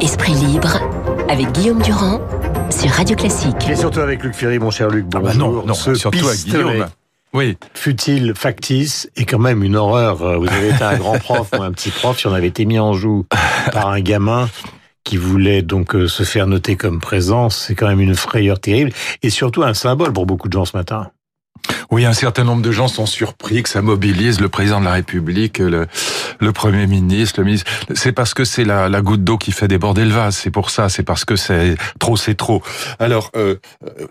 Esprit libre avec Guillaume Durand sur Radio Classique. Et surtout avec Luc Ferry, mon cher Luc. Ah Bonjour. bah non, non, Ce surtout Guillaume. Oui, Fut-il factice et quand même une horreur. Euh, Vous avez été un grand prof ou un petit prof, si on avait été mis en joue par un gamin qui voulait donc euh, se faire noter comme présence, c'est quand même une frayeur terrible et surtout un symbole pour beaucoup de gens ce matin. Oui, un certain nombre de gens sont surpris que ça mobilise le président de la République, le, premier ministre, le ministre. C'est parce que c'est la, la goutte d'eau qui fait déborder le vase. C'est pour ça. C'est parce que c'est trop, c'est trop. Alors. Euh, euh,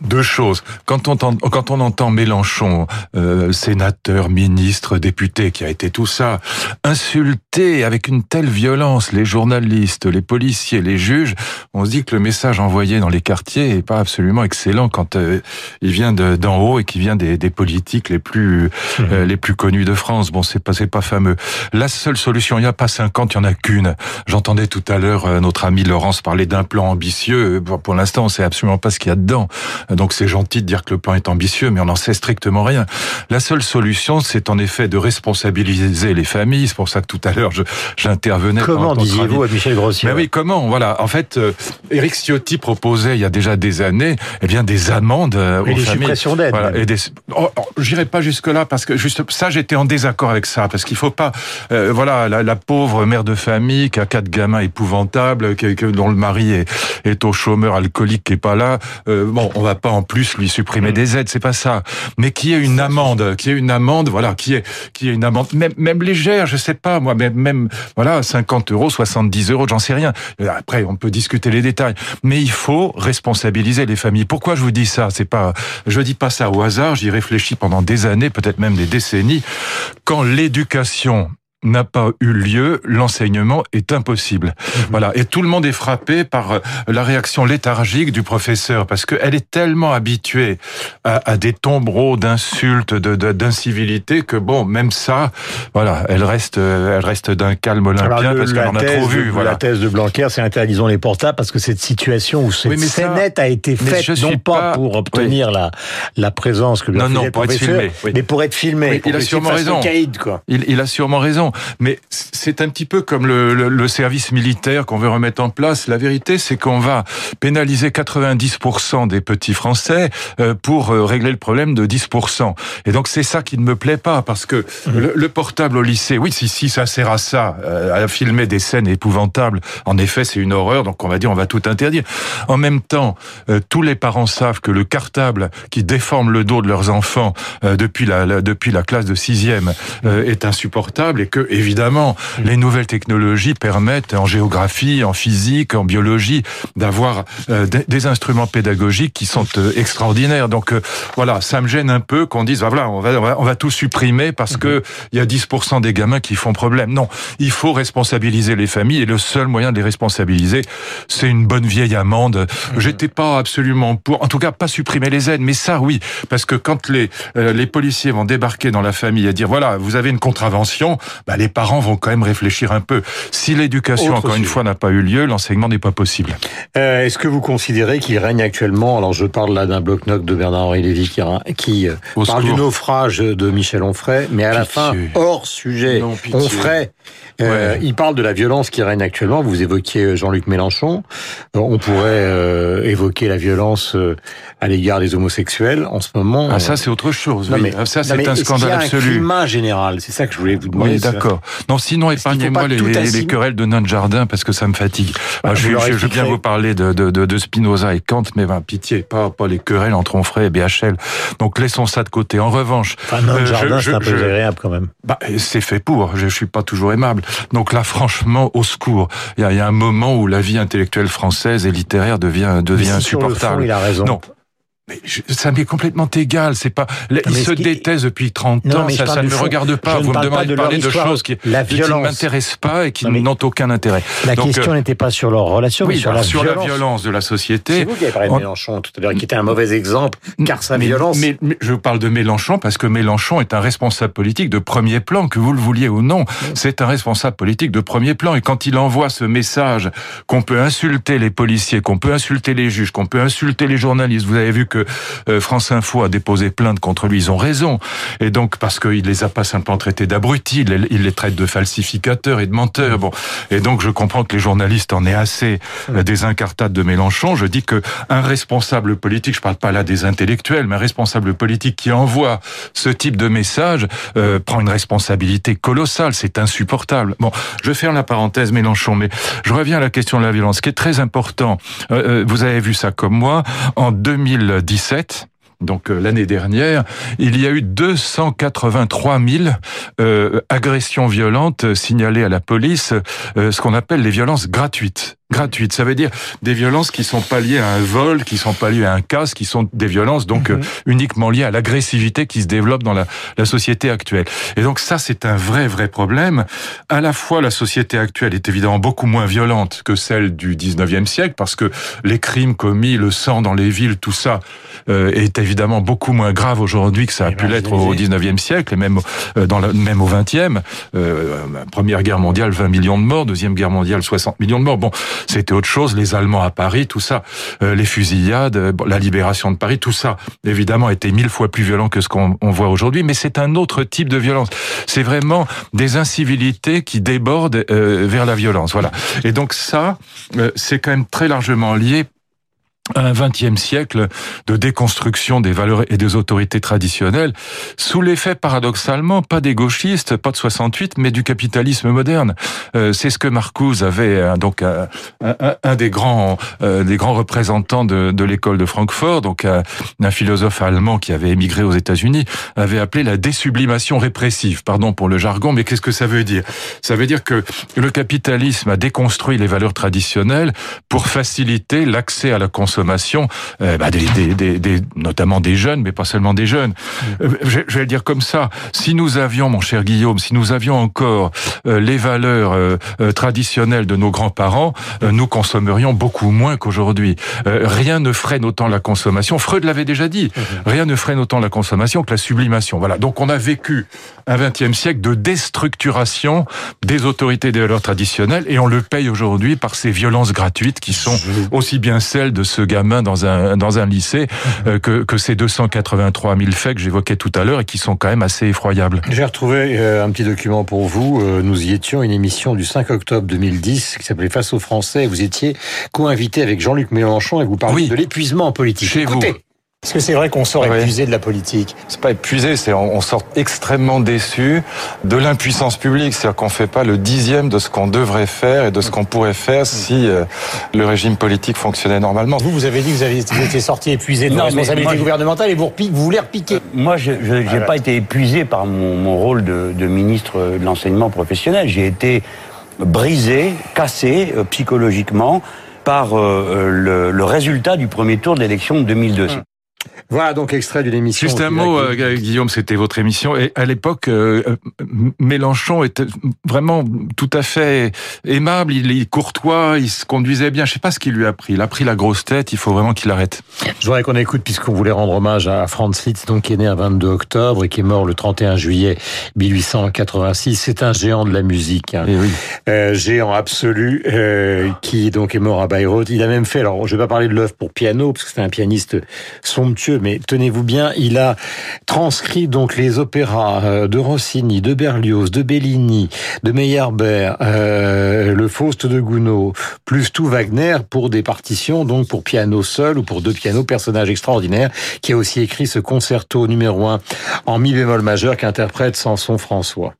deux choses. Quand on, entend- quand on entend Mélenchon, euh, sénateur, ministre, député, qui a été tout ça, insulter avec une telle violence les journalistes, les policiers, les juges, on se dit que le message envoyé dans les quartiers est pas absolument excellent quand euh, il vient de- d'en haut et qu'il vient des, des politiques les plus euh, les plus connus de France. Bon, c'est pas c'est pas fameux. La seule solution, il n'y a pas 50, il y en a qu'une. J'entendais tout à l'heure euh, notre ami Laurence parler d'un plan ambitieux. Pour, pour l'instant, on sait absolument pas ce qu'il y a dedans. Donc c'est gentil de dire que le plan est ambitieux, mais on n'en sait strictement rien. La seule solution, c'est en effet de responsabiliser les familles. C'est pour ça que tout à l'heure, j'intervenais. Comment disiez-vous à Michel Grossier mais oui, comment Voilà. En fait, euh, Éric Ciotti proposait il y a déjà des années, eh bien, des amendes euh, Et aux des familles. suppressions d'aide. Voilà. Et des. Oh, oh, J'irai pas jusque là parce que juste ça, j'étais en désaccord avec ça parce qu'il faut pas. euh, voilà, la, la pauvre mère de famille qui a quatre gamins épouvantables, que- dont le mari est, est au chômeur alcoolique qui est pas là. euh, bon, on va pas en plus lui supprimer Mm. des aides, c'est pas ça. Mais qui est une amende, qui est une amende, voilà, qui est qui est une amende même même légère, je sais pas moi, même même voilà 50 euros, 70 euros, j'en sais rien. Euh, Après, on peut discuter les détails, mais il faut responsabiliser les familles. Pourquoi je vous dis ça? C'est pas, je dis pas ça au hasard. J'y réfléchis pendant des années, peut-être même des décennies. Quand l'éducation n'a pas eu lieu, l'enseignement est impossible. Voilà. Et tout le monde est frappé par euh, la réaction léthargique du professeur parce qu'elle est tellement habituée à, à des tombereaux d'insultes, de, de- d'incivilité que bon, même ça, voilà, elle reste, euh, elle reste d'un calme olympien le- parce la qu'elle en a trop de- vu. La Voilà. thèse de Blanquer, c'est interdisons les portables parce que cette situation où cette Oui, ça- a été faite non pas, pas- pour obtenir la, la présence que lui Non, non, le pour être professeur, filmé, oui. mais pour être filmé. Pour il a sûrement raison. caïd, quoi. Il, il a sûrement raison, mais c'est un petit peu comme le, le- le service militaire qu'on veut remettre en place. La vérité, c'est qu'on va pénaliser 90% des petits Français euh, pour euh, régler le problème de 10%. Et donc c'est ça qui ne me plaît pas, parce que le, le portable au lycée, oui, si, si ça sert à ça, euh, à filmer des scènes épouvantables, en effet, c'est une horreur, donc on va dire on va tout interdire. En même temps, tous les parents savent que le cartable qui déforme le dos de leurs enfants depuis la, la- depuis la classe de sixième est insupportable et que évidemment les nouvelles technologies permettent en géographie, en physique, en biologie d'avoir euh, des, des instruments pédagogiques qui sont euh, extraordinaires. Donc euh, voilà, ça me gêne un peu qu'on dise ah, voilà on va, on va on va tout supprimer parce que il y a 10% des gamins qui font problème. Non, il faut responsabiliser les familles et le seul moyen de les responsabiliser, c'est une bonne vieille amende. J'étais pas absolument pour, en tout cas pas supprimer les aides, mais ça oui, parce que quand les euh, les policiers vont débarquer dans la famille et dire voilà vous avez une contravention, bah, les parents vont quand même réfléchir un peu. Si l'éducation encore une fois n'a pas eu lieu, l'enseignement n'est pas possible. Euh, Est-ce que vous considérez qu'il règne actuellement, alors je parle là d'un bloc-notes de Bernard-Henri Lévy qui, qui euh, Au parle du naufrage de Michel Onfray, mais à la fin, hors sujet, Non. Onfray, euh, Ouais. il parle de la violence qui règne actuellement. Vous évoquiez Jean-Luc Mélenchon. Euh, On pourrait euh, évoquer la violence euh, à l'égard des homosexuels en ce moment. Ah ça c'est autre chose. Non, oui. mais- Ah, ça c'est un scandale a un absolu. climat général, c'est ça que je voulais vous demander. Oui, d'accord. Non, sinon épargnez-moi les, querelles de nains de jardin parce que ça me fatigue. Bah, Ah, je, je- je veux bien vous parler de, de, de, de Spinoza et Kant, mais ben, pitié, pas, pas les querelles entre Onfray et BHL. Donc laissons ça de côté. En revanche, Enfin, non, euh, jardin, c'est un peu agréable quand même. bah, c'est fait pour. Je, je suis pas toujours aimable. Donc là, franchement, au secours. Il y a, il y a un moment où la vie intellectuelle française et littéraire devient devient si sur le fond, insupportable. il a raison. Non. Mais je- ça m'est complètement égal. C'est pas. là, Ils se qui- détestent depuis 30 Non, ans. Ça, ça ne me regarde pas. Je Vous me demandez de parler de choses qui, La qui ne m'intéressent pas et qui mais- n'ont aucun intérêt. La Donc, question euh, n'était pas sur leur relation, mais sur, alors, la, sur violence. la violence de la C'est société. vous qui avez parlé de On- Mélenchon tout à l'heure, qui était un mauvais exemple, car sa mais, violence. Mais, mais je parle de Mélenchon parce que Mélenchon est un responsable politique de premier plan, que vous le vouliez ou non. C'est un responsable politique de premier plan. Et quand il envoie ce message qu'on peut insulter les policiers, qu'on peut insulter les juges, qu'on peut insulter les journalistes, vous avez vu que euh, France Info a déposé plainte contre lui, ils ont raison. Et donc, parce qu'il les a pas simplement traités d'abrutis, il, les traite de falsificateurs et de menteurs. Bon. Et donc, je comprends que les journalistes en aient assez des incartades de Mélenchon. Je dis que un responsable politique, je parle pas là des intellectuels, mais un responsable politique qui envoie ce type de message euh, prend une responsabilité colossale. C'est insupportable. Bon, je faire la parenthèse Mélenchon, mais je reviens à la question de la violence. Ce qui est très important, euh, euh, vous avez vu ça comme moi, en 2017, donc euh, l'année dernière, il y a eu 283 000 euh, agressions violentes signalées à la police, euh, ce qu'on appelle les violences gratuites gratuite. Ça veut dire des violences qui sont pas liées à un vol, qui sont pas liées à un casse, qui sont des violences donc mhm. euh, uniquement liées à l'agressivité qui se développe dans la, la, société actuelle. Et donc ça, c'est un vrai, vrai problème. À la fois, la société actuelle est évidemment beaucoup moins violente que celle du 19e siècle, parce que les crimes commis, le sang dans les villes, tout ça euh, est évidemment beaucoup moins grave aujourd'hui que ça a pu l'être au 19e siècle, et même, euh, dans la, même au 20e. Euh, première guerre mondiale, 20 millions de morts. Deuxième guerre mondiale, 60 millions de morts. Bon, c'était autre chose. Les Allemands à Paris, tout ça, euh, les fusillades, euh, la libération de Paris, tout ça, évidemment, était mille fois plus violent que ce qu'on voit aujourd'hui. Mais c'est un autre type de violence. C'est vraiment des incivilités qui débordent euh, vers la violence. Voilà. Et donc ça, c'est quand même très largement lié un XXe siècle de déconstruction des valeurs et des autorités traditionnelles, sous l'effet paradoxalement pas des gauchistes, pas de 68, mais du capitalisme moderne. Euh, c'est ce que Marcuse avait, euh, donc un, un, des grands euh, grands représentants de, de l'école de Francfort, donc un, un, philosophe allemand qui avait émigré aux États-Unis, avait appelé la désublimation répressive. Pardon pour le jargon, mais qu'est-ce que ça veut dire? Ça veut dire que le capitalisme a déconstruit les valeurs traditionnelles pour faciliter l'accès à la consommation consommation, euh, bah, des, des, des, notamment des jeunes, mais pas seulement des jeunes. Euh, je, je, vais le dire comme ça. Si nous avions, mon cher Guillaume, si nous avions encore euh, les valeurs traditionnelles de nos grands-parents, nous consommerions beaucoup moins qu'aujourd'hui. rien ne freine autant la consommation. Freud l'avait déjà dit. Rien ne freine autant la consommation que la sublimation. Voilà. Donc on a vécu un XXe siècle de déstructuration des autorités des valeurs traditionnelles et on le paye aujourd'hui par ces violences gratuites qui sont aussi bien celles de ce gamin dans un, dans un lycée euh, que, que ces 283 000 faits que j'évoquais tout à l'heure et qui sont quand même assez effroyables. J'ai retrouvé euh, un petit document pour vous. Euh, nous y étions, une émission du 5 octobre 2010 qui s'appelait Face aux Français. Vous étiez co-invité avec Jean-Luc Mélenchon et vous parliez de l'épuisement politique. Chez Écoutez. vous. Est-ce que c'est vrai qu'on sort épuisé de la politique C'est pas épuisé, c'est on, sort extrêmement déçu de l'impuissance publique. C'est-à-dire qu'on fait pas le dixième de ce qu'on devrait faire et de ce qu'on pourrait faire si euh, le régime politique fonctionnait normalement. Vous, vous avez dit que vous, avez, étiez sorti épuisé de la responsabilité gouvernementale et vous, vous voulez repiquer. Euh, moi, je n'ai ah, pas été épuisé par mon, mon rôle de, de ministre de l'enseignement professionnel. J'ai été brisé, cassé euh, psychologiquement par euh, le, le, résultat du premier tour de l'élection de 2002. Hum. Voilà donc extrait d'une émission. Juste un mot, euh, Guillaume, c'était votre émission. Et à l'époque, euh, Mélenchon était vraiment tout à fait aimable, il est courtois, il se conduisait bien. Je sais pas ce qu'il lui a pris. Il a pris la grosse tête. Il faut vraiment qu'il arrête. Je voudrais qu'on écoute, puisqu'on voulait rendre hommage à Franz Liszt, donc qui est né un 22 octobre et qui est mort le 31 juillet 1886. C'est un géant de la musique, hein. Eh oui. euh, géant absolu, euh, qui donc est mort à Bayreuth. Il a même fait. Alors, je vais pas parler de l'œuvre pour piano, parce que c'est un pianiste mais tenez-vous bien, il a transcrit donc les opéras euh, de Rossini, de Berlioz, de Bellini, de Meyerbeer, euh, le Faust de Gounod, plus tout Wagner pour des partitions, donc pour piano seul ou pour deux pianos, personnage extraordinaire, qui a aussi écrit ce concerto numéro un en mi bémol majeur qu'interprète Samson François.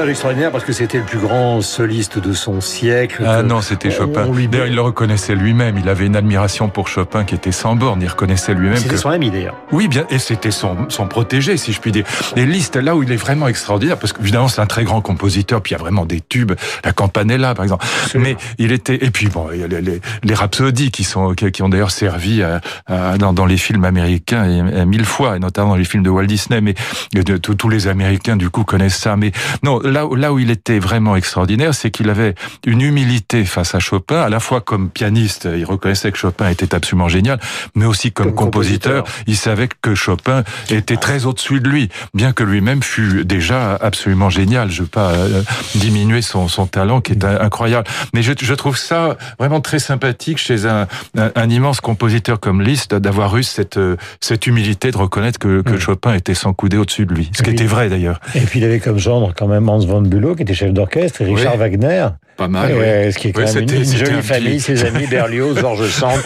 Personnage extraordinaire parce que c'était le plus grand soliste de son siècle. Ah non, c'était Chopin. Lui... D'ailleurs, il le reconnaissait lui-même. Il avait une admiration pour Chopin qui était sans borne. Il reconnaissait lui-même C'était que... son ami d'ailleurs. Oui, bien, et c'était son, son protégé, si je puis dire. Et Liszt, là où il est vraiment extraordinaire, parce qu'évidemment, c'est un très grand compositeur, puis il y a vraiment des tubes, la Campanella, par exemple. Mais il était, et puis bon, il y a les, les, les rhapsodies qui sont, qui, ont d'ailleurs servi à, à, dans, dans les films américains et, mille fois, et notamment dans les films de Walt Disney, mais de, de, tous les Américains, du coup, connaissent ça. Mais non, là, là où il était vraiment extraordinaire, c'est qu'il avait une humilité face à Chopin, à la fois comme pianiste, il reconnaissait que Chopin était absolument génial, mais aussi comme, compositeur, il savait que Chopin était très au-dessus de lui, bien que lui-même fût déjà absolument génial. Je veux pas euh, diminuer son, son talent qui est incroyable, mais je, je trouve ça vraiment très sympathique chez un, un, immense compositeur comme Liszt d'avoir eu cette, euh, cette humilité de reconnaître que, que Chopin était sans coudé au-dessus de lui, ce qui était vrai d'ailleurs. Et puis il avait comme genre quand même Hans von Bülow qui était chef d'orchestre et Richard Wagner. Pas mal. ce qui est quand même une, jolie famille, ses amis Berlioz, Georges Sand,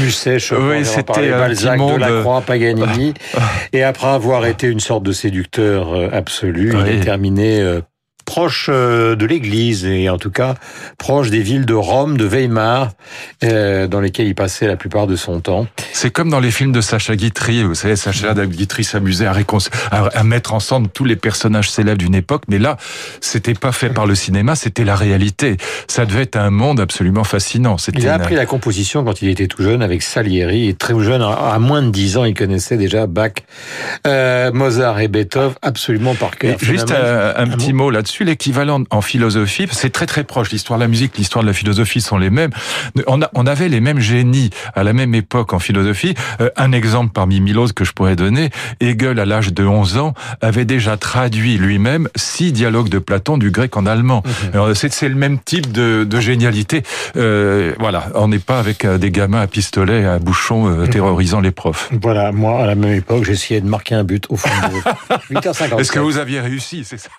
Musset, Chopin, oui, c'était Balzac, Delacroix, Paganini. et après avoir été une sorte de séducteur euh, absolu, il est terminé euh, proche euh, de l'église et en tout cas proche des villes de Rome, de Weimar, euh, dans lesquelles il passait la plupart de son temps. C'est comme dans les films de Sacha Guitry. Vous savez, Sacha Guitry s'amusait à, à, mettre ensemble tous les personnages célèbres d'une époque, mais là, c'était pas fait par le cinéma, c'était la réalité. Ça devait être un monde absolument fascinant. Il a appris la composition quand il était tout jeune avec Salieri et très jeune, à moins de 10 ans, il connaissait déjà Bach, euh, Mozart et Beethoven absolument par cœur. Juste un, un, petit mot là-dessus l'équivalent en philosophie, c'est très très proche. L'histoire de la musique, l'histoire de la philosophie sont les mêmes. On, a, on avait les mêmes génies à la même époque en philosophie. Euh, un exemple parmi mille autres que je pourrais donner, Hegel, à l'âge de 11 ans, avait déjà traduit lui-même six dialogues de Platon du grec en allemand. Mhm. C'est le même type de, de génialité. Euh, voilà, on n'est pas avec euh, des gamins à pistolet, à bouchon euh, mhm. terrorisant les profs. Voilà, moi, à la même époque, j'essayais de marquer un but au fond de 8h50. Est-ce que vous aviez réussi, c'est ça?